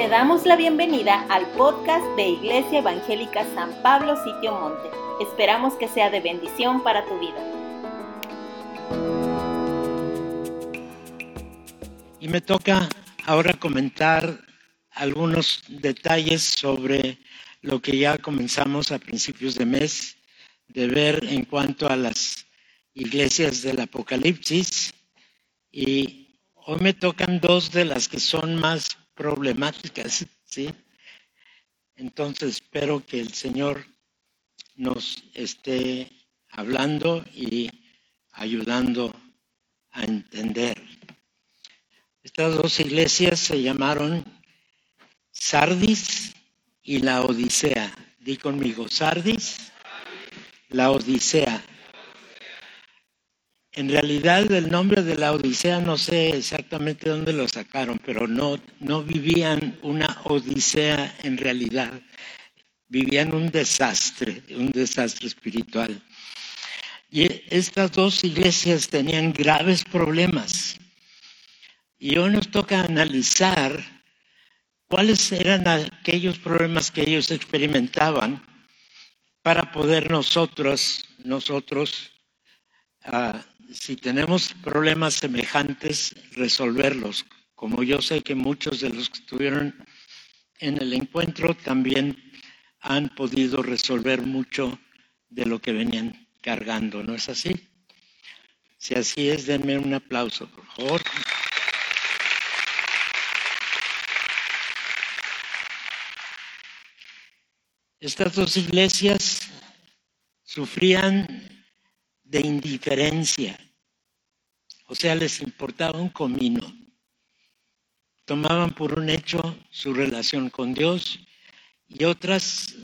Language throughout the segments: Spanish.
Te damos la bienvenida al podcast de Iglesia Evangélica San Pablo Sitio Monte. Esperamos que sea de bendición para tu vida. Y me toca ahora comentar algunos detalles sobre lo que ya comenzamos a principios de mes de ver en cuanto a las iglesias del Apocalipsis. Y hoy me tocan dos de las que son más problemáticas, ¿sí? Entonces espero que el Señor nos esté hablando y ayudando a entender. Estas dos iglesias se llamaron Sardis y la Odisea. Di conmigo, Sardis, la Odisea. En realidad el nombre de la Odisea no sé exactamente dónde lo sacaron, pero no, no vivían una Odisea en realidad, vivían un desastre, un desastre espiritual. Y estas dos iglesias tenían graves problemas. Y hoy nos toca analizar cuáles eran aquellos problemas que ellos experimentaban para poder nosotros, nosotros, uh, si tenemos problemas semejantes, resolverlos. Como yo sé que muchos de los que estuvieron en el encuentro también han podido resolver mucho de lo que venían cargando, ¿no es así? Si así es, denme un aplauso, por favor. Estas dos iglesias sufrían de indiferencia. O sea, les importaba un comino. Tomaban por un hecho su relación con Dios y otras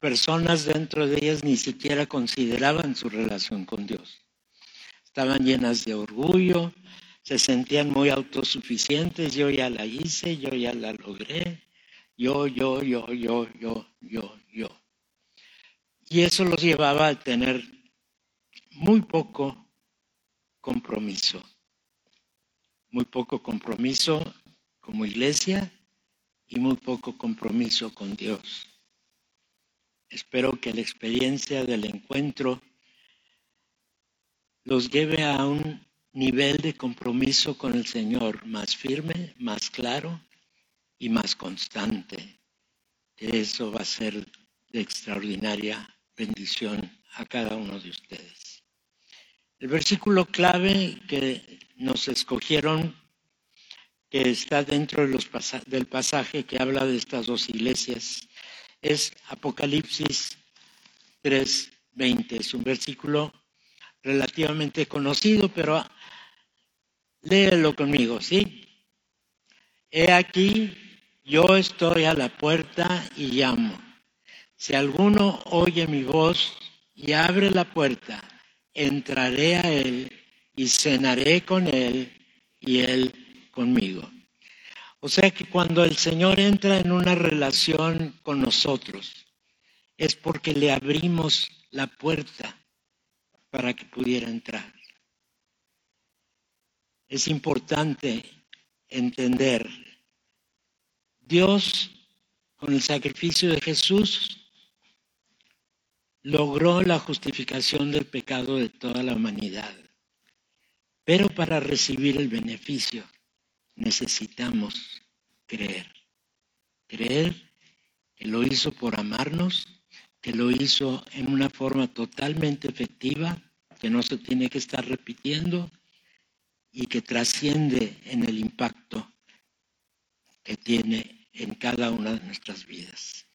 personas dentro de ellas ni siquiera consideraban su relación con Dios. Estaban llenas de orgullo, se sentían muy autosuficientes, yo ya la hice, yo ya la logré, yo, yo, yo, yo, yo, yo, yo. Y eso los llevaba a tener muy poco compromiso. Muy poco compromiso como iglesia y muy poco compromiso con Dios. Espero que la experiencia del encuentro los lleve a un nivel de compromiso con el Señor más firme, más claro y más constante. Que eso va a ser de extraordinaria bendición a cada uno de ustedes. El versículo clave que nos escogieron, que está dentro del pasaje que habla de estas dos iglesias, es Apocalipsis 3:20. Es un versículo relativamente conocido, pero léelo conmigo, ¿sí? He aquí, yo estoy a la puerta y llamo. Si alguno oye mi voz y abre la puerta, entraré a Él y cenaré con Él y Él conmigo. O sea que cuando el Señor entra en una relación con nosotros, es porque le abrimos la puerta para que pudiera entrar. Es importante entender, Dios con el sacrificio de Jesús logró la justificación del pecado de toda la humanidad. Pero para recibir el beneficio necesitamos creer. Creer que lo hizo por amarnos, que lo hizo en una forma totalmente efectiva, que no se tiene que estar repitiendo y que trasciende en el impacto que tiene en cada una de nuestras vidas.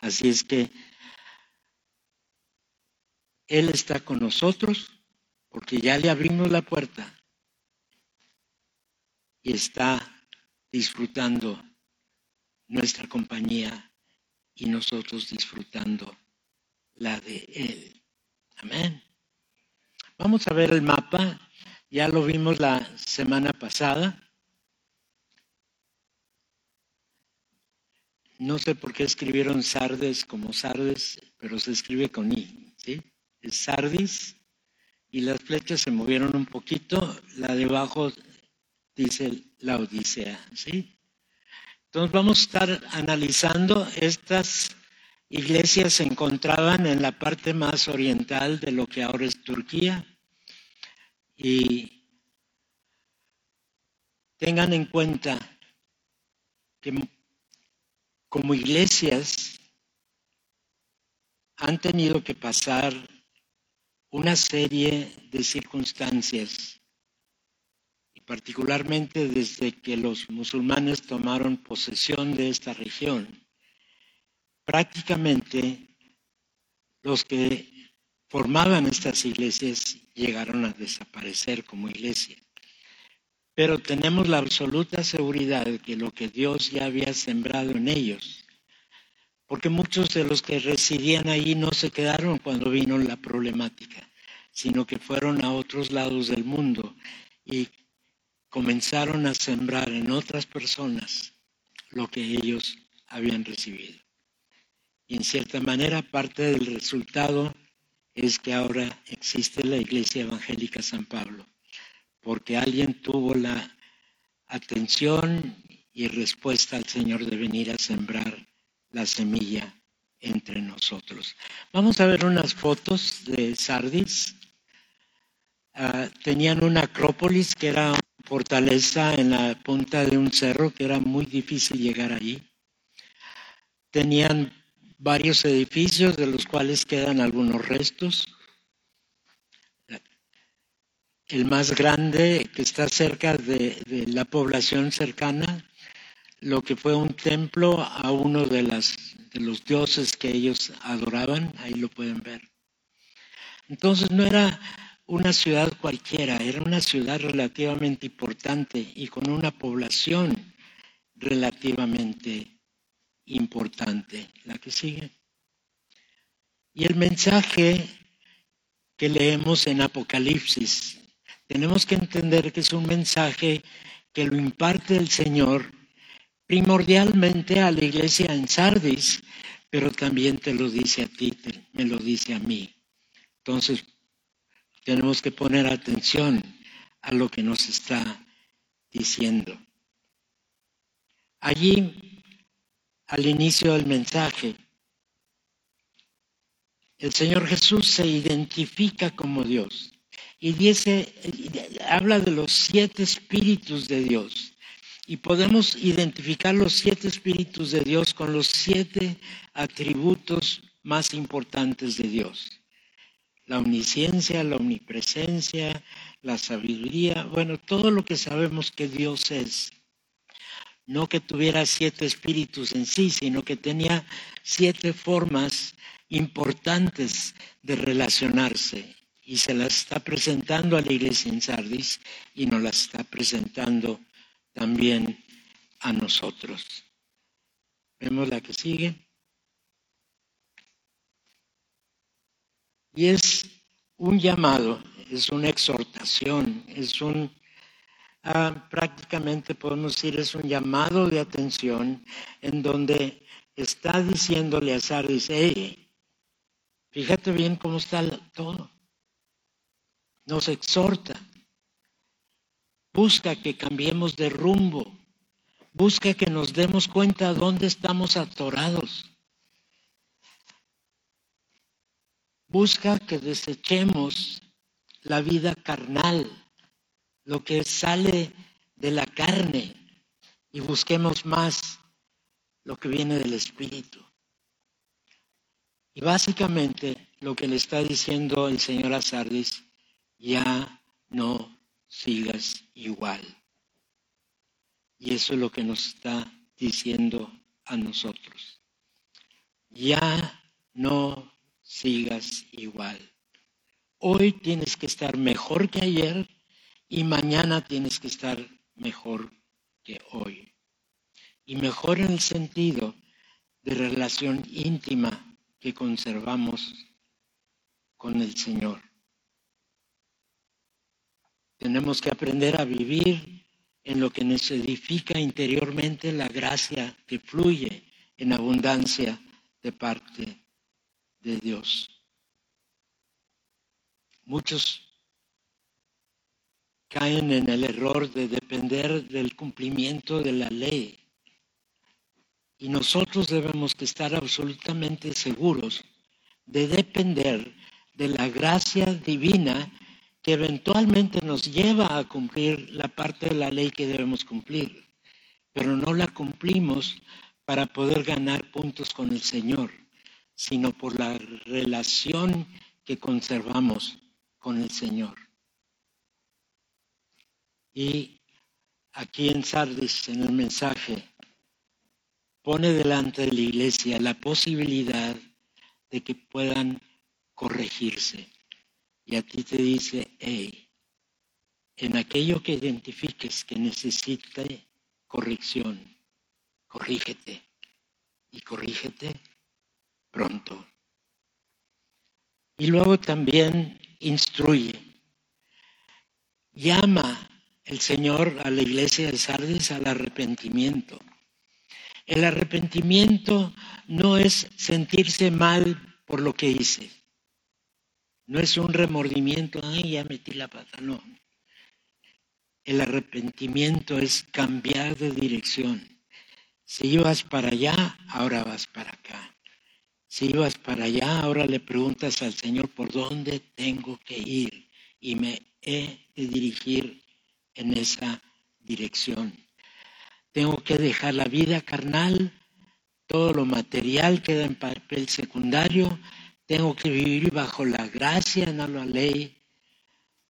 Así es que él está con nosotros porque ya le abrimos la puerta y está disfrutando nuestra compañía y nosotros disfrutando la de Él. Amén. Vamos a ver el mapa. Ya lo vimos la semana pasada. No sé por qué escribieron Sardes como Sardes, pero se escribe con I. ¿sí? Sardis y las flechas se movieron un poquito. La de abajo dice la Odisea, ¿sí? Entonces vamos a estar analizando estas iglesias se encontraban en la parte más oriental de lo que ahora es Turquía y tengan en cuenta que como iglesias han tenido que pasar una serie de circunstancias, y particularmente desde que los musulmanes tomaron posesión de esta región. Prácticamente los que formaban estas iglesias llegaron a desaparecer como iglesia. Pero tenemos la absoluta seguridad de que lo que Dios ya había sembrado en ellos, porque muchos de los que residían allí no se quedaron cuando vino la problemática, sino que fueron a otros lados del mundo y comenzaron a sembrar en otras personas lo que ellos habían recibido. Y en cierta manera parte del resultado es que ahora existe la Iglesia Evangélica San Pablo porque alguien tuvo la atención y respuesta al Señor de venir a sembrar la semilla entre nosotros. Vamos a ver unas fotos de Sardis. Ah, tenían una acrópolis que era una fortaleza en la punta de un cerro que era muy difícil llegar allí. Tenían varios edificios de los cuales quedan algunos restos el más grande que está cerca de, la población cercana, lo que fue un templo a uno de, las, de los dioses que ellos adoraban, ahí lo pueden ver. Entonces no era una ciudad cualquiera, era una ciudad relativamente importante y con una población relativamente importante, la que sigue. Y el mensaje que leemos en Apocalipsis tenemos que entender que es un mensaje que lo imparte el Señor primordialmente a la iglesia en Sardis, pero también te lo dice a ti, me lo dice a mí. Entonces, tenemos que poner atención a lo que nos está diciendo. Allí, al inicio del mensaje, el Señor Jesús se identifica como Dios y dice, habla de los siete espíritus de Dios. Y podemos identificar los siete espíritus de Dios con los siete atributos más importantes de Dios. La omnisciencia, la omnipresencia, la sabiduría, bueno, todo lo que sabemos que Dios es. No que tuviera siete espíritus en sí, sino que tenía siete formas importantes de relacionarse y se las está presentando a la iglesia en Sardis y nos las está presentando también a nosotros. Vemos la que sigue. Y es un llamado, es una exhortación, es un, ah, prácticamente podemos decir, es un llamado de atención en donde está diciéndole a Sardis, hey, fíjate bien cómo está todo nos exhorta. Busca que cambiemos de rumbo. Busca que nos demos cuenta dónde estamos atorados. Busca que desechemos la vida carnal, lo que sale de la carne, y busquemos más lo que viene del Espíritu. Y básicamente lo que le está diciendo el Señor a Sardis ya no sigas igual. Y eso es lo que nos está diciendo a nosotros. Ya no sigas igual. Hoy tienes que estar mejor que ayer y mañana tienes que estar mejor que hoy. Y mejor en el sentido de relación íntima que conservamos con el Señor. Tenemos que aprender a vivir en lo que nos edifica interiormente la gracia que fluye en abundancia de parte de Dios. Muchos caen en el error de depender del cumplimiento de la ley Y nosotros debemos estar absolutamente seguros de depender de la gracia divina que eventualmente nos lleva a cumplir la parte de la ley que debemos cumplir, pero no la cumplimos para poder ganar puntos con el Señor, sino por la relación que conservamos con el Señor. Y aquí en Sardis, en el mensaje, pone delante de la iglesia la posibilidad de que puedan corregirse. Y a ti te dice, hey, en aquello que identifiques que necesite corrección, corrígete y corrígete pronto. Y luego también instruye. Llama el Señor a la iglesia de Sardes al arrepentimiento. El arrepentimiento no es sentirse mal por lo que hice. No es un remordimiento, ay, ya metí la pata, no. El arrepentimiento es cambiar de dirección. Si ibas para allá, ahora vas para acá. Si ibas para allá, ahora le preguntas al Señor por dónde tengo que ir y me he de dirigir en esa dirección. Tengo que dejar la vida carnal, todo lo material queda en papel secundario, tengo que vivir bajo la gracia, no la ley,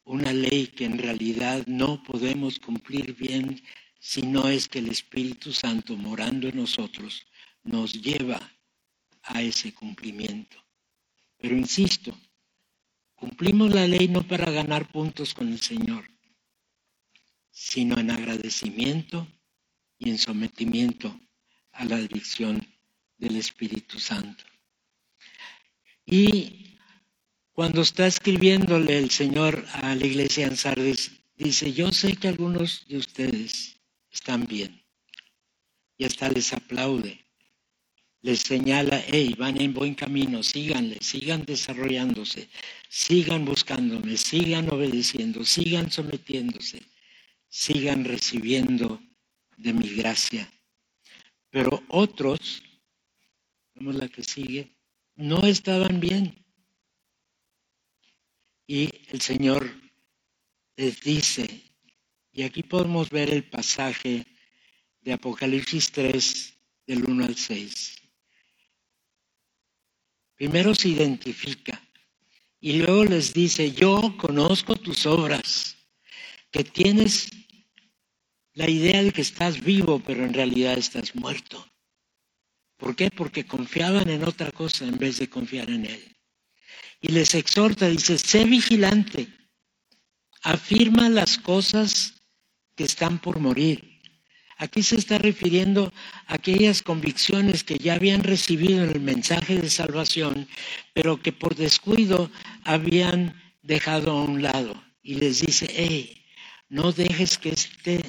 una ley que en realidad no podemos cumplir bien si no es que el Espíritu Santo morando en nosotros nos lleva a ese cumplimiento. Pero insisto, cumplimos la ley no para ganar puntos con el Señor, sino en agradecimiento y en sometimiento a la dirección del Espíritu Santo. Y cuando está escribiéndole el Señor a la iglesia en Sardes, dice, yo sé que algunos de ustedes están bien. Y hasta les aplaude. Les señala, hey, van en buen camino, síganle, sigan desarrollándose, sigan buscándome, sigan obedeciendo, sigan sometiéndose, sigan recibiendo de mi gracia. Pero otros, vamos la que sigue, no estaban bien. Y el Señor les dice, y aquí podemos ver el pasaje de Apocalipsis 3 del 1 al 6. Primero se identifica y luego les dice, yo conozco tus obras, que tienes la idea de que estás vivo, pero en realidad estás muerto. ¿Por qué? Porque confiaban en otra cosa en vez de confiar en Él. Y les exhorta, dice, sé vigilante, afirma las cosas que están por morir. Aquí se está refiriendo a aquellas convicciones que ya habían recibido en el mensaje de salvación, pero que por descuido habían dejado a un lado. Y les dice, hey, no dejes que este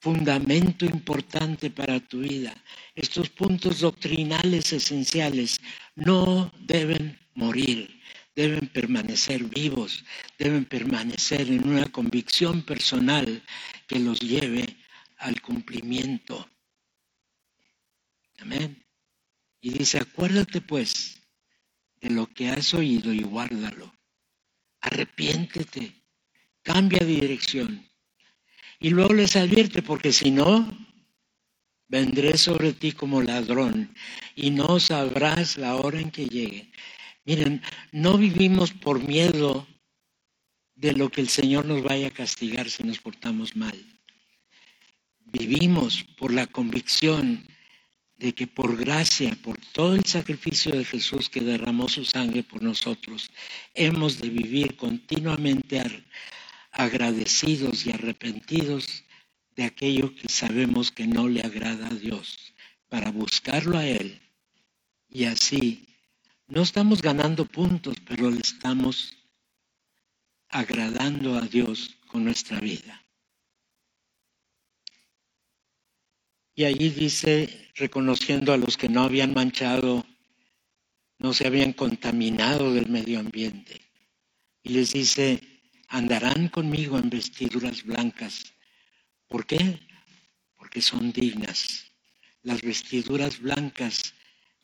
fundamento importante para tu vida. Estos puntos doctrinales esenciales no deben morir, deben permanecer vivos, deben permanecer en una convicción personal que los lleve al cumplimiento. Amén. Y dice, acuérdate pues de lo que has oído y guárdalo. Arrepiéntete, cambia de dirección y luego les advierte, porque si no, vendré sobre ti como ladrón y no sabrás la hora en que llegue. Miren, no vivimos por miedo de lo que el Señor nos vaya a castigar si nos portamos mal. Vivimos por la convicción de que por gracia, por todo el sacrificio de Jesús que derramó su sangre por nosotros, hemos de vivir continuamente agradecidos y arrepentidos de aquello que sabemos que no le agrada a Dios, para buscarlo a Él. Y así no estamos ganando puntos, pero le estamos agradando a Dios con nuestra vida. Y allí dice, reconociendo a los que no habían manchado, no se habían contaminado del medio ambiente. Y les dice, andarán conmigo en vestiduras blancas. ¿Por qué? Porque son dignas las vestiduras blancas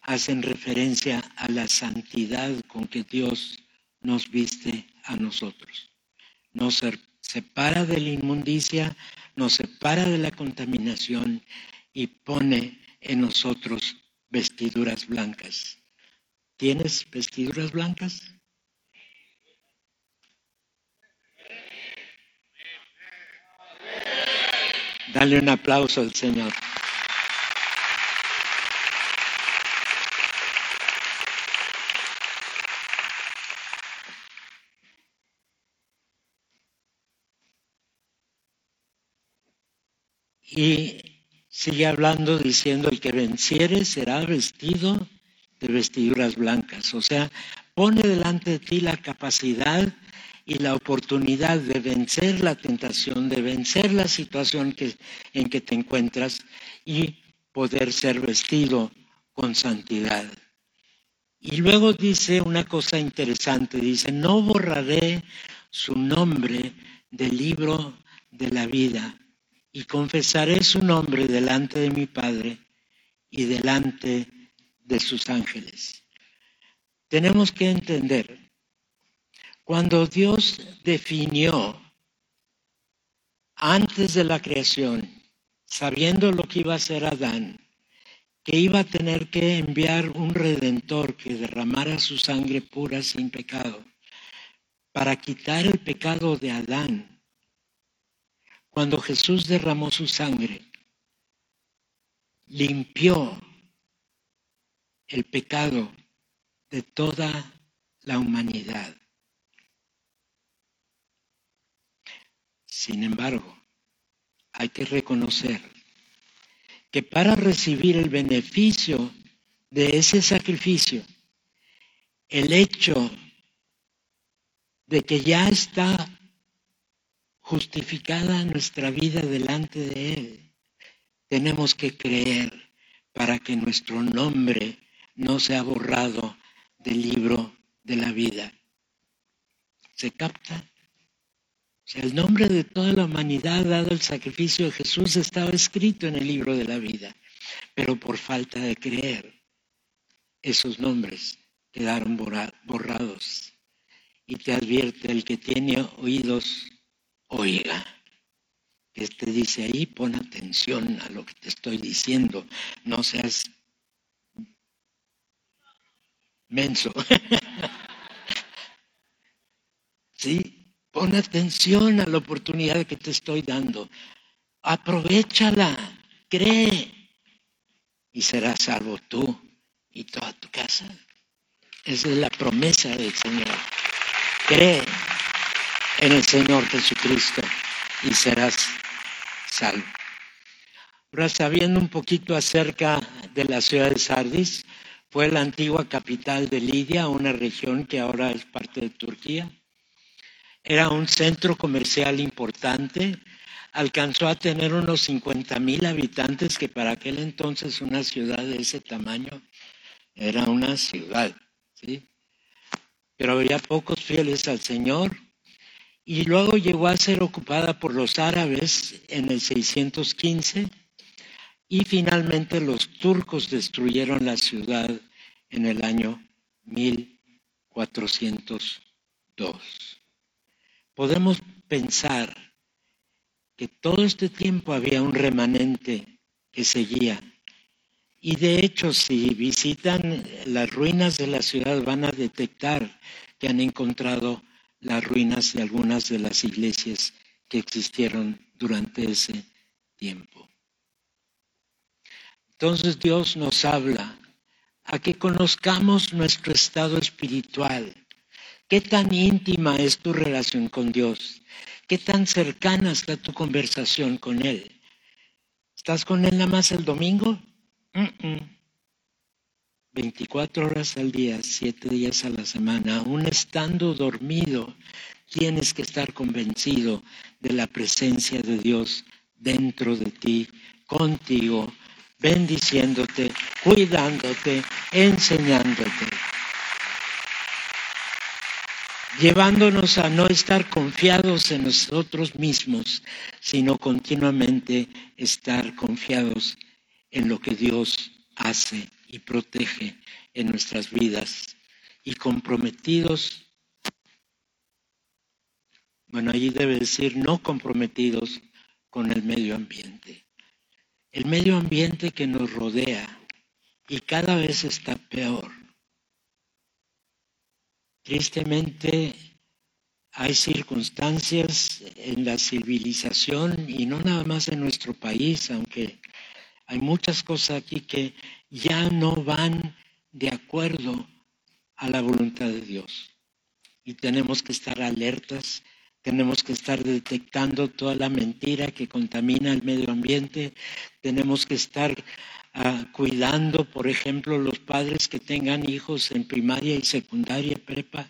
hacen referencia a la santidad con que Dios nos viste a nosotros. Nos separa de la inmundicia, nos separa de la contaminación y pone en nosotros vestiduras blancas. ¿Tienes vestiduras blancas? Dale un aplauso al Señor. Y sigue hablando diciendo, el que venciere será vestido de vestiduras blancas. O sea, pone delante de ti la capacidad y la oportunidad de vencer la tentación, de vencer la situación que, en que te encuentras y poder ser vestido con santidad. Y luego dice una cosa interesante, dice, no borraré su nombre del libro de la vida y confesaré su nombre delante de mi Padre y delante de sus ángeles. Tenemos que entender, cuando Dios definió antes de la creación, sabiendo lo que iba a hacer Adán, que iba a tener que enviar un redentor que derramara su sangre pura sin pecado, para quitar el pecado de Adán cuando Jesús derramó su sangre, limpió el pecado de toda la humanidad. Sin embargo, hay que reconocer que para recibir el beneficio de ese sacrificio, el hecho de que ya está justificada nuestra vida delante de Él. Tenemos que creer para que nuestro nombre no sea borrado del libro de la vida. ¿Se capta? El nombre de toda la humanidad dado el sacrificio de Jesús estaba escrito en el libro de la vida, pero por falta de creer, esos nombres quedaron borrados. Y te advierte el que tiene oídos oiga. Este dice ahí, pon atención a lo que te estoy diciendo, no seas menso. sí, pon atención a la oportunidad que te estoy dando. Aprovechala, cree y serás salvo tú y toda tu casa. Esa es la promesa del Señor. Cree en el Señor Jesucristo y serás salvo. Ahora, sabiendo un poquito acerca de la ciudad de Sardis, fue la antigua capital de Lidia, una región que ahora es parte de Turquía. Era un centro comercial importante, alcanzó a tener unos 50 mil habitantes, que para aquel entonces una ciudad de ese tamaño era una ciudad, ¿sí? Pero había pocos fieles al Señor y luego llegó a ser ocupada por los árabes en el 615 y finalmente los turcos destruyeron la ciudad en el año 1402. Podemos pensar que todo este tiempo había un remanente que seguía. Y de hecho, si visitan las ruinas de la ciudad, van a detectar que han encontrado las ruinas de algunas de las iglesias que existieron durante ese tiempo. Entonces Dios nos habla a que conozcamos nuestro estado espiritual. ¿Qué tan íntima es tu relación con Dios? ¿Qué tan cercana está tu conversación con Él? ¿Estás con Él nada más el domingo? 24 horas al día, 7 días a la semana, aún estando dormido, tienes que estar convencido de la presencia de Dios dentro de ti, contigo, bendiciéndote, cuidándote, enseñándote, llevándonos a no estar confiados en nosotros mismos, sino continuamente estar confiados en lo que Dios hace y protege en nuestras vidas y comprometidos, bueno, allí debe decir no comprometidos con el medio ambiente. El medio ambiente que nos rodea y cada vez está peor. Tristemente hay circunstancias en la civilización y no nada más en nuestro país, aunque hay muchas cosas aquí que ya no van de acuerdo a la voluntad de Dios. Y tenemos que estar alertas, tenemos que estar detectando toda la mentira que contamina el medio ambiente, tenemos que estar uh, cuidando, por ejemplo, los padres que tengan hijos en primaria y secundaria, prepa,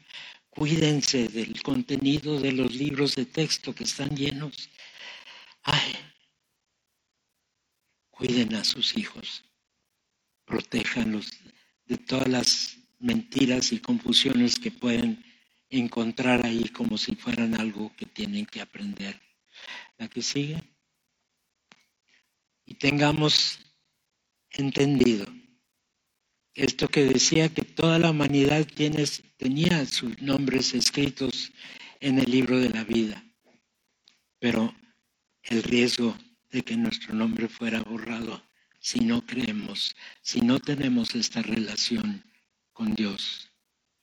Cuídense del contenido de los libros de texto que están llenos. Ay, cuiden a sus hijos, protéjanlos de todas las mentiras y confusiones que pueden encontrar ahí como si fueran algo que tienen que aprender. La que sigue. Y tengamos entendido esto que decía que toda la humanidad tenía sus nombres escritos en el libro de la vida, pero el riesgo de que nuestro nombre fuera borrado si no creemos, si no tenemos esta relación con Dios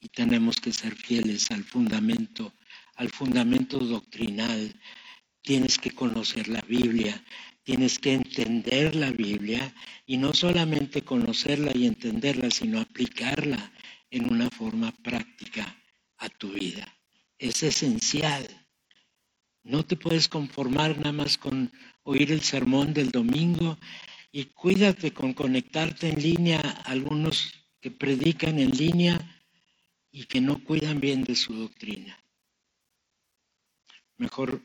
y tenemos que ser fieles al fundamento, al fundamento doctrinal. Tienes que conocer la Biblia, Tienes que entender la Biblia y no solamente conocerla y entenderla, sino aplicarla en una forma práctica a tu vida. Es esencial. No te puedes conformar nada más con oír el sermón del domingo y cuídate con conectarte en línea algunos que predican en línea y que no cuidan bien de su doctrina. Mejor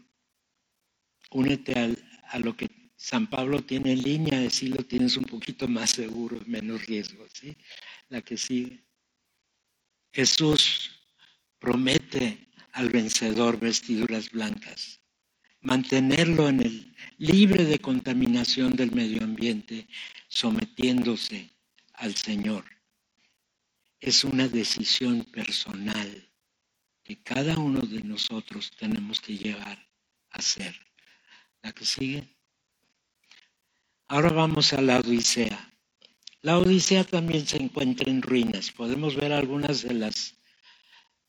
únete a lo que San Pablo tiene en línea, decirlo tienes un poquito más seguro, menos riesgo, ¿sí? La que sigue. Jesús promete al vencedor vestiduras blancas, mantenerlo en el libre de contaminación del medio ambiente, sometiéndose al Señor. Es una decisión personal que cada uno de nosotros tenemos que llevar a hacer. La que sigue. Ahora vamos a la Odisea. La Odisea también se encuentra en ruinas. Podemos ver algunas de las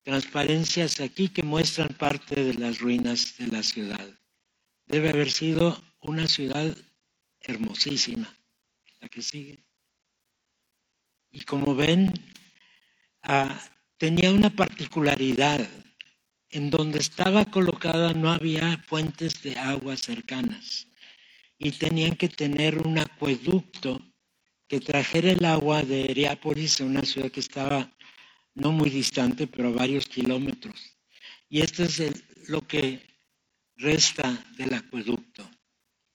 transparencias aquí que muestran parte de las ruinas de la ciudad. Debe haber sido una ciudad hermosísima, la que sigue. Y como ven, ah, tenía una particularidad. En donde estaba colocada no había fuentes de agua cercanas y tenían que tener un acueducto que trajera el agua de Heriápolis, una ciudad que estaba no muy distante, pero a varios kilómetros. Y esto es lo que resta del acueducto.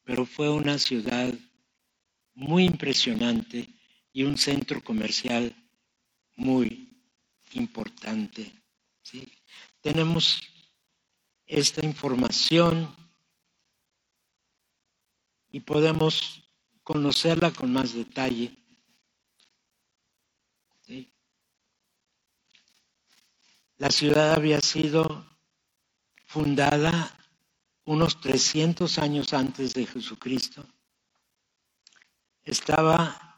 Pero fue una ciudad muy impresionante y un centro comercial muy importante. Tenemos esta información y podemos conocerla con más detalle. La ciudad había sido fundada unos 300 años antes de Jesucristo. Estaba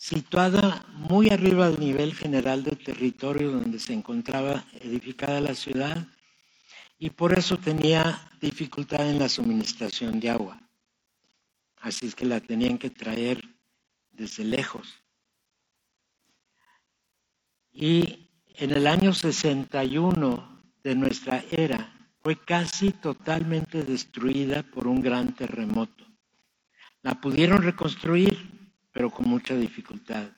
situada muy arriba del nivel general del territorio donde se encontraba edificada la ciudad y por eso tenía dificultad en la suministración de agua. Así es que la tenían que traer desde lejos. Y en el año 61 de nuestra era fue casi totalmente destruida por un gran terremoto. La pudieron reconstruir, pero con mucha dificultad.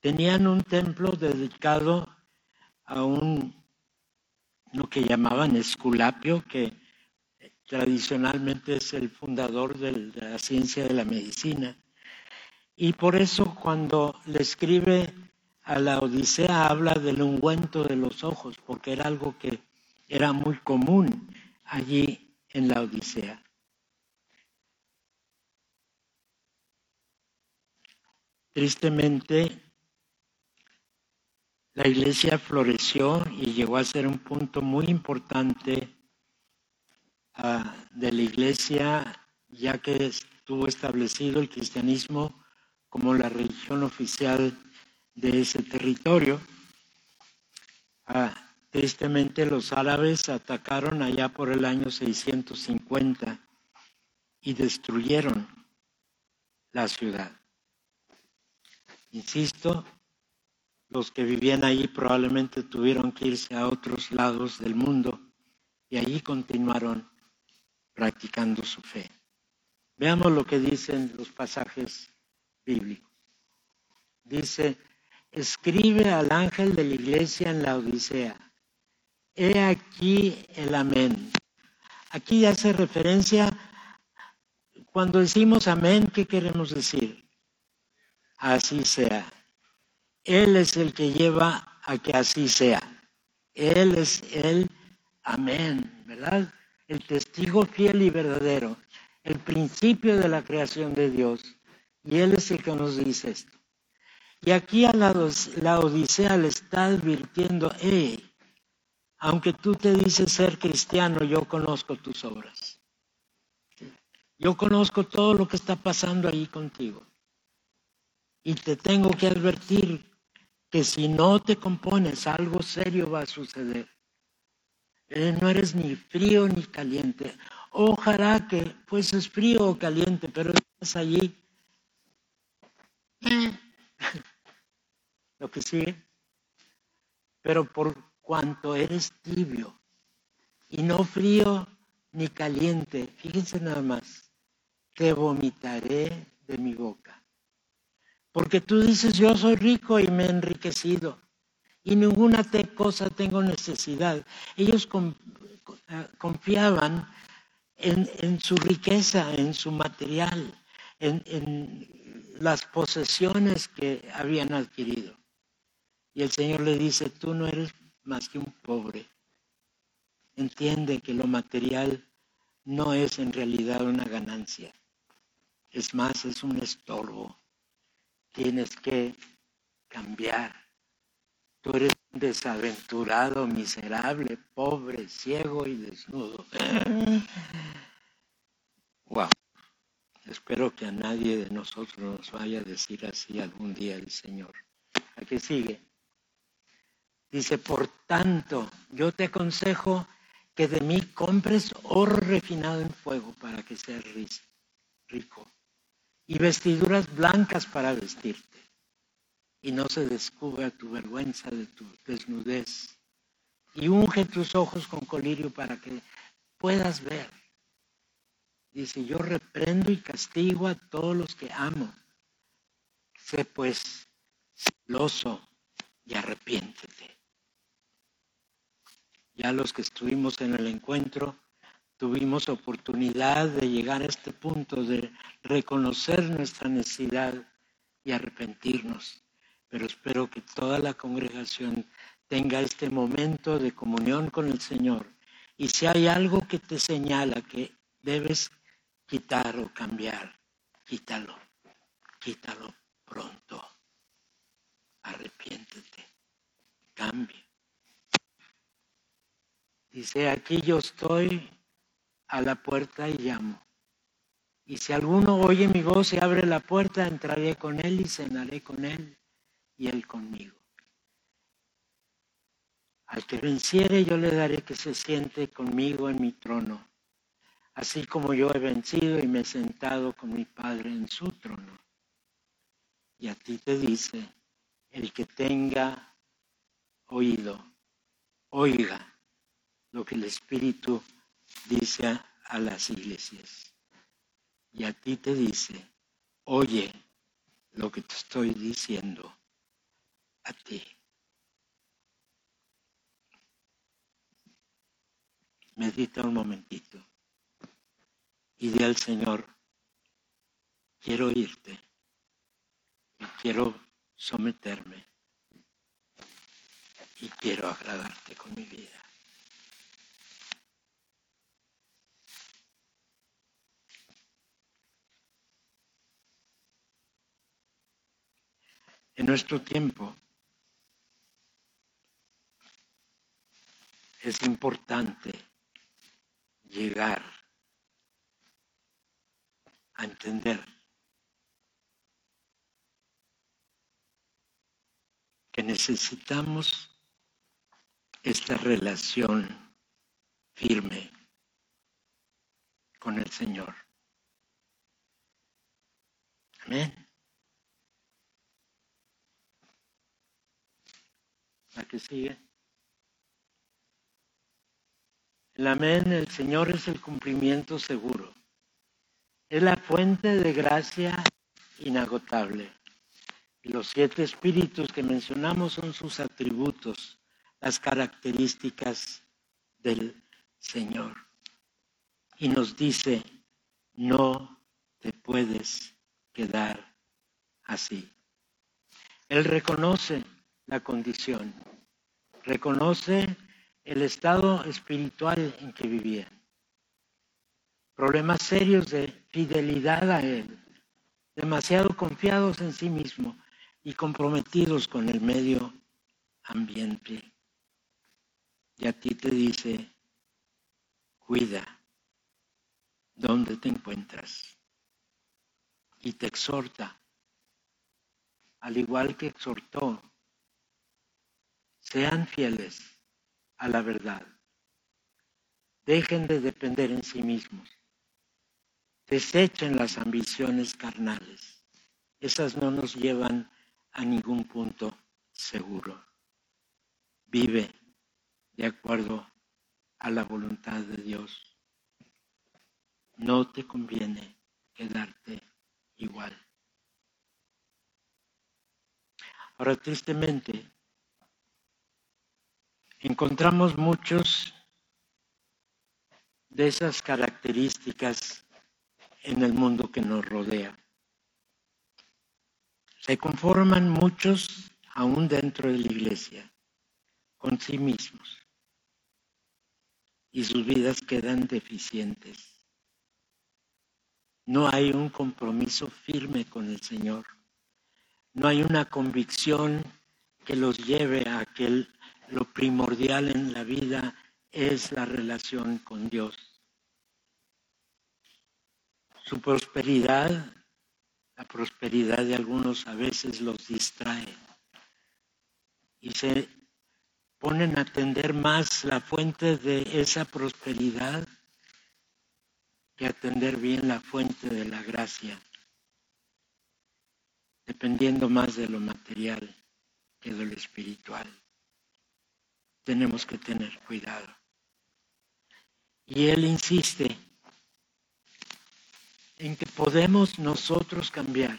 Tenían un templo dedicado a un, lo que llamaban esculapio, que tradicionalmente es el fundador de la ciencia de la medicina. Y por eso cuando le escribe a la Odisea habla del ungüento de los ojos, porque era algo que era muy común allí en la Odisea. Tristemente, la iglesia floreció y llegó a ser un punto muy importante ah, de la iglesia, ya que estuvo establecido el cristianismo como la religión oficial de ese territorio. Ah, tristemente los árabes atacaron allá por el año 650 y destruyeron la ciudad. Insisto, los que vivían allí probablemente tuvieron que irse a otros lados del mundo y allí continuaron practicando su fe. Veamos lo que dicen los pasajes bíblicos. Dice, escribe al ángel de la iglesia en la Odisea, he aquí el amén. Aquí hace referencia, cuando decimos amén, ¿qué queremos decir? Así sea. Él es el que lleva a que así sea. Él es el amén, ¿verdad? El testigo fiel y verdadero, el principio de la creación de Dios. Y Él es el que nos dice esto. Y aquí a la, la Odisea le está advirtiendo, eh, aunque tú te dices ser cristiano, yo conozco tus obras. Yo conozco todo lo que está pasando ahí contigo. Y te tengo que advertir que si no te compones, algo serio va a suceder. Eh, no eres ni frío ni caliente. Ojalá que fueses frío o caliente, pero estás allí. Lo que sigue. Pero por cuanto eres tibio y no frío ni caliente, fíjense nada más, te vomitaré de mi boca. Porque tú dices, yo soy rico y me he enriquecido y ninguna cosa tengo necesidad. Ellos eh, confiaban en, su riqueza, en su material, en, en las posesiones que habían adquirido. Y el Señor le dice, tú no eres más que un pobre. Entiende que lo material no es en realidad una ganancia. Es más, es un estorbo tienes que cambiar. Tú eres un desaventurado, miserable, pobre, ciego y desnudo. Wow. Espero que a nadie de nosotros nos vaya a decir así algún día el Señor. Aquí sigue. Dice, por tanto, yo te aconsejo que de mí compres oro refinado en fuego para que seas rico y vestiduras blancas para vestirte, y no se descubra tu vergüenza de tu desnudez, y unge tus ojos con colirio para que puedas ver. Dice, yo reprendo y castigo a todos los que amo. Sé pues celoso y arrepiéntete. Ya los que estuvimos en el encuentro, tuvimos oportunidad de llegar a este punto de reconocer nuestra necesidad y arrepentirnos. Pero espero que toda la congregación tenga este momento de comunión con el Señor. Y si hay algo que te señala que debes quitar o cambiar, quítalo, quítalo pronto. Arrepiéntete, cambia. Dice, aquí yo estoy a la puerta y llamo. Y si alguno oye mi voz y abre la puerta, entraré con él y cenaré con él y él conmigo. Al que venciere yo le daré que se siente conmigo en mi trono, así como yo he vencido y me he sentado con mi Padre en su trono. Y a ti te dice, el que tenga oído, oiga lo que el Espíritu dice a las iglesias. Y a ti te dice, oye lo que te estoy diciendo a ti. Medita un momentito y di al Señor, quiero irte y quiero someterme y quiero agradarte con mi vida. En nuestro tiempo es importante llegar a entender que necesitamos esta relación firme con el Señor. Amén. La que sigue. El amén, el Señor es el cumplimiento seguro. Es la fuente de gracia inagotable. Los siete espíritus que mencionamos son sus atributos, las características del Señor. Y nos dice, no te puedes quedar así. Él reconoce la condición, reconoce el estado espiritual en que vivían, problemas serios de fidelidad a Él, demasiado confiados en sí mismo y comprometidos con el medio ambiente. Y a ti te dice, cuida dónde te encuentras. Y te exhorta, al igual que exhortó, sean fieles a la verdad. Dejen de depender en sí mismos. Desechen las ambiciones carnales. Esas no nos llevan a ningún punto seguro. Vive de acuerdo a la voluntad de Dios. No te conviene quedarte igual. Ahora, tristemente, encontramos muchos de esas características en el mundo que nos rodea. Se conforman muchos aún dentro de la iglesia con sí mismos y sus vidas quedan deficientes. No hay un compromiso firme con el Señor. No hay una convicción que los lleve a que lo primordial en la vida es la relación con Dios. Su prosperidad, la prosperidad de algunos a veces los distrae y se ponen a atender más la fuente de esa prosperidad que atender bien la fuente de la gracia, dependiendo más de lo material que de lo espiritual. Tenemos que tener cuidado. Y él insiste en que podemos nosotros cambiar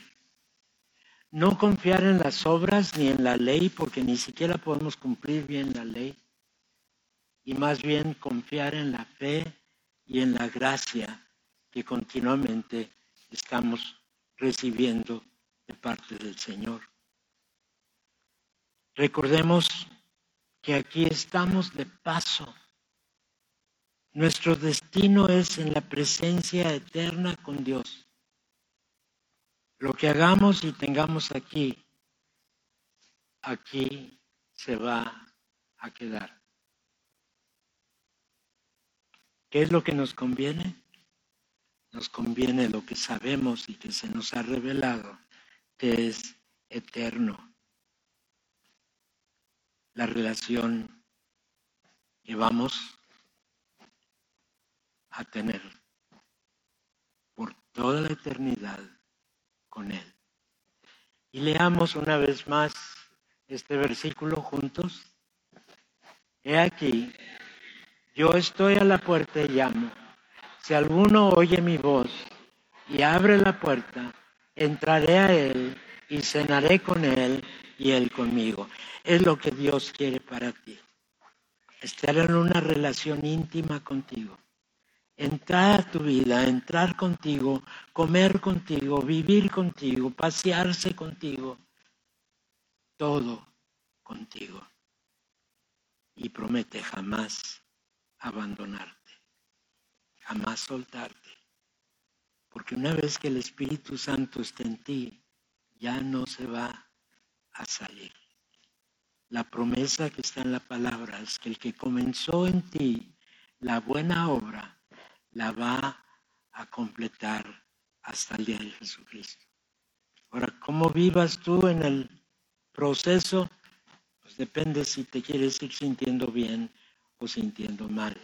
no confiar en las obras ni en la ley, porque ni siquiera podemos cumplir bien la ley, y más bien confiar en la fe y en la gracia que continuamente estamos recibiendo de parte del Señor. Recordemos que aquí estamos de paso. Nuestro destino es en la presencia eterna con Dios. Lo que hagamos y tengamos aquí, aquí se va a quedar. ¿Qué es lo que nos conviene? Nos conviene lo que sabemos y que se nos ha revelado, que es eterno. La relación que vamos a tener por toda la eternidad con Él. Y leamos una vez más este versículo juntos. He aquí, yo estoy a la puerta y llamo. Si alguno oye mi voz y abre la puerta, entraré a Él y cenaré con Él y Él conmigo. Es lo que Dios quiere para ti. Estar en una relación íntima contigo entrar a tu vida, entrar contigo, comer contigo, vivir contigo, pasearse contigo, todo contigo. Y promete jamás abandonarte, jamás soltarte. Porque una vez que el Espíritu Santo esté en ti, ya no se va a salir. La promesa que está en la palabra es que el que comenzó en ti la buena obra la va a completar hasta el día de Jesucristo. Ahora, ¿cómo vivas tú en el proceso? Pues depende si te quieres ir sintiendo bien o sintiendo mal.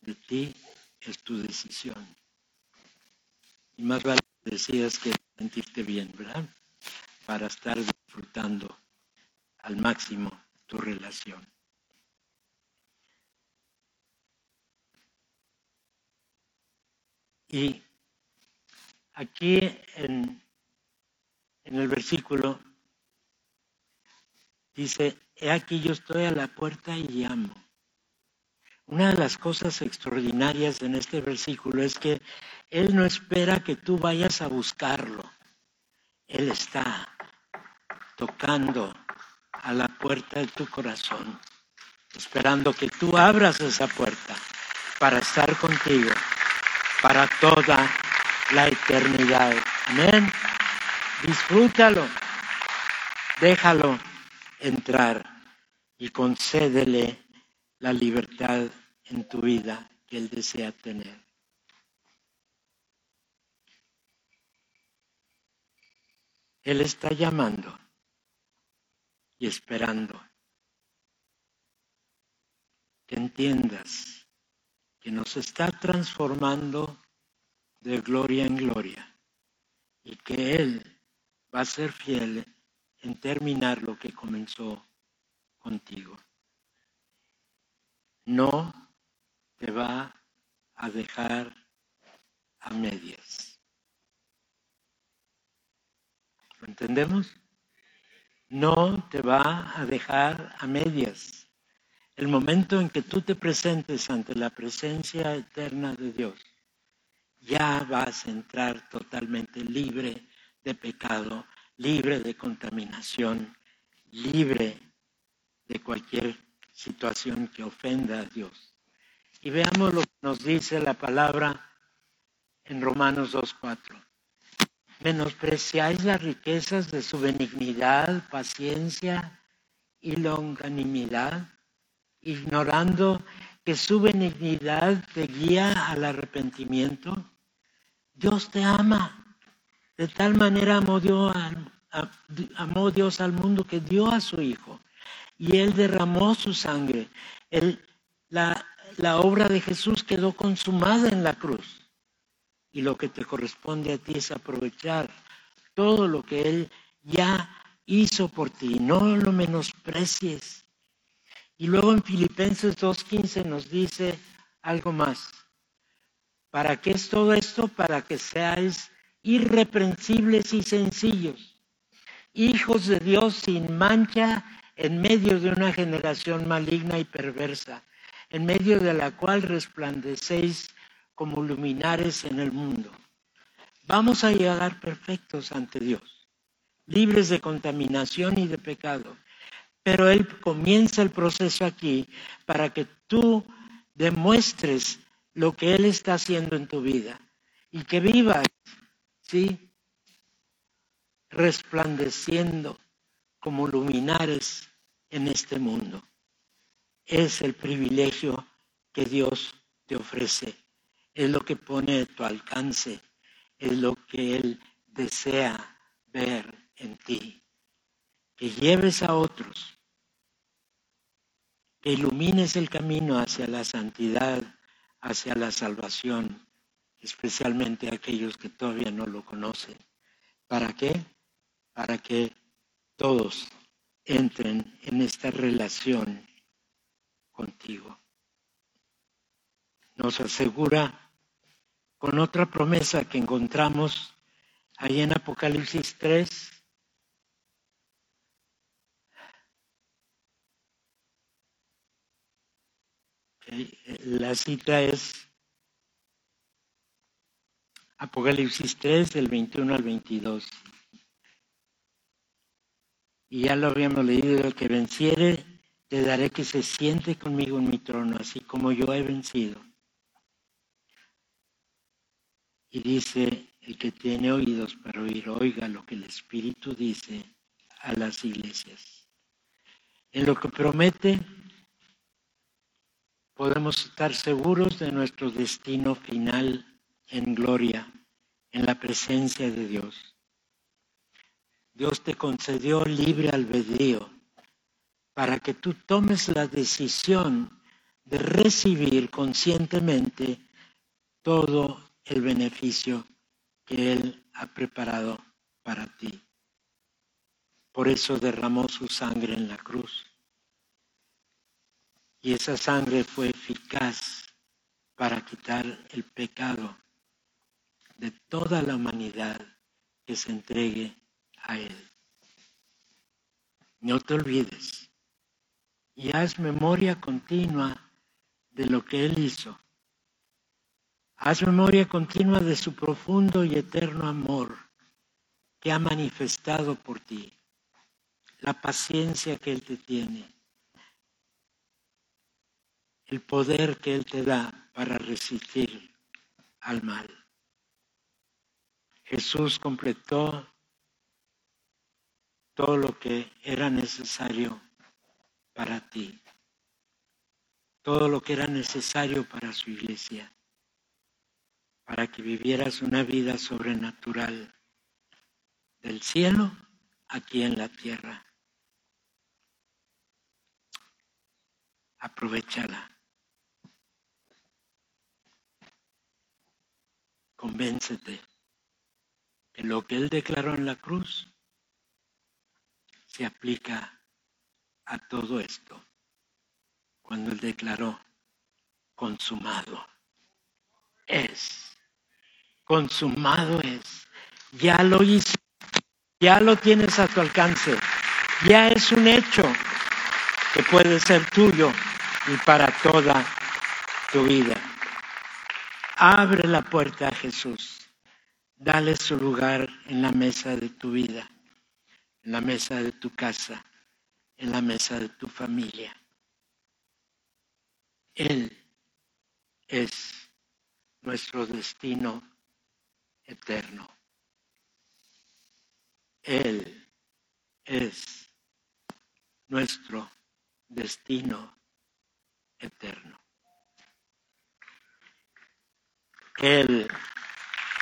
De ti es tu decisión. Y más vale que decidas que sentirte bien, ¿verdad? Para estar disfrutando al máximo tu relación. Y aquí en, en el versículo dice, he aquí yo estoy a la puerta y llamo. Una de las cosas extraordinarias en este versículo es que Él no espera que tú vayas a buscarlo. Él está tocando a la puerta de tu corazón, esperando que tú abras esa puerta para estar contigo para toda la eternidad. Amén. Disfrútalo. Déjalo entrar y concédele la libertad en tu vida que Él desea tener. Él está llamando y esperando que entiendas que nos está transformando de gloria en gloria y que Él va a ser fiel en terminar lo que comenzó contigo. No te va a dejar a medias. ¿Lo entendemos? No te va a dejar a medias. El momento en que tú te presentes ante la presencia eterna de Dios, ya vas a entrar totalmente libre de pecado, libre de contaminación, libre de cualquier situación que ofenda a Dios. Y veamos lo que nos dice la palabra en Romanos 2.4. Menospreciáis las riquezas de su benignidad, paciencia y longanimidad ignorando que su benignidad te guía al arrepentimiento? Dios te ama. De tal manera amó Dios, amó Dios al mundo que dio a su Hijo. Y Él derramó su sangre. la, la obra de Jesús quedó consumada en la cruz. Y lo que te corresponde a ti es aprovechar todo lo que Él ya hizo por ti. No lo menosprecies. Y luego en Filipenses 2.15 nos dice algo más. ¿Para qué es todo esto? Para que seáis irreprensibles y sencillos, hijos de Dios sin mancha en medio de una generación maligna y perversa, en medio de la cual resplandecéis como luminares en el mundo. Vamos a llegar perfectos ante Dios, libres de contaminación y de pecado, pero Él comienza el proceso aquí para que tú demuestres lo que Él está haciendo en tu vida y que vivas, ¿sí? Resplandeciendo como luminares en este mundo. Es el privilegio que Dios te ofrece. Es lo que pone a tu alcance. Es lo que Él desea ver en ti. Que lleves a otros que ilumines el camino hacia la santidad, hacia la salvación, especialmente aquellos que todavía no lo conocen. ¿Para qué? Para que todos entren en esta relación contigo. Nos asegura con otra promesa que encontramos ahí en Apocalipsis 3, La cita es Apocalipsis 3, del 21 al 22. Y ya lo habíamos leído, el que venciere, le daré que se siente conmigo en mi trono, así como yo he vencido. Y dice, el que tiene oídos para oír, oiga lo que el Espíritu dice a las iglesias. En lo que promete, podemos estar seguros de nuestro destino final en gloria, en la presencia de Dios. Dios te concedió libre albedrío para que tú tomes la decisión de recibir conscientemente todo el beneficio que Él ha preparado para ti. Por eso derramó su sangre en la cruz. Y esa sangre fue eficaz para quitar el pecado de toda la humanidad que se entregue a Él. No te olvides y haz memoria continua de lo que Él hizo. Haz memoria continua de su profundo y eterno amor que ha manifestado por ti, la paciencia que Él te tiene, el poder que Él te da para resistir al mal. Jesús completó todo lo que era necesario para ti. Todo lo que era necesario para su iglesia, para que vivieras una vida sobrenatural del cielo aquí en la tierra. Aprovechala. Convéncete que lo que Él declaró en la cruz se aplica a todo esto cuando él declaró, consumado es, consumado es, ya lo hizo, ya lo tienes a tu alcance, ya es un hecho que puede ser tuyo y para toda tu vida. Abre la puerta a Jesús, dale su lugar en la mesa de tu vida, en la mesa de tu casa, en la mesa de tu familia. Él es nuestro destino eterno. Él es nuestro destino eterno. Él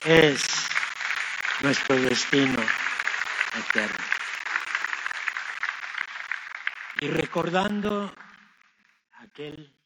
es nuestro destino eterno. Y recordando aquel